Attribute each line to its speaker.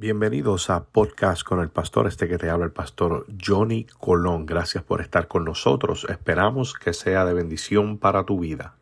Speaker 1: Bienvenidos a Podcast con el Pastor, este que te habla el Pastor Johnny Colón. Gracias por estar con nosotros. Esperamos que sea de bendición para tu vida.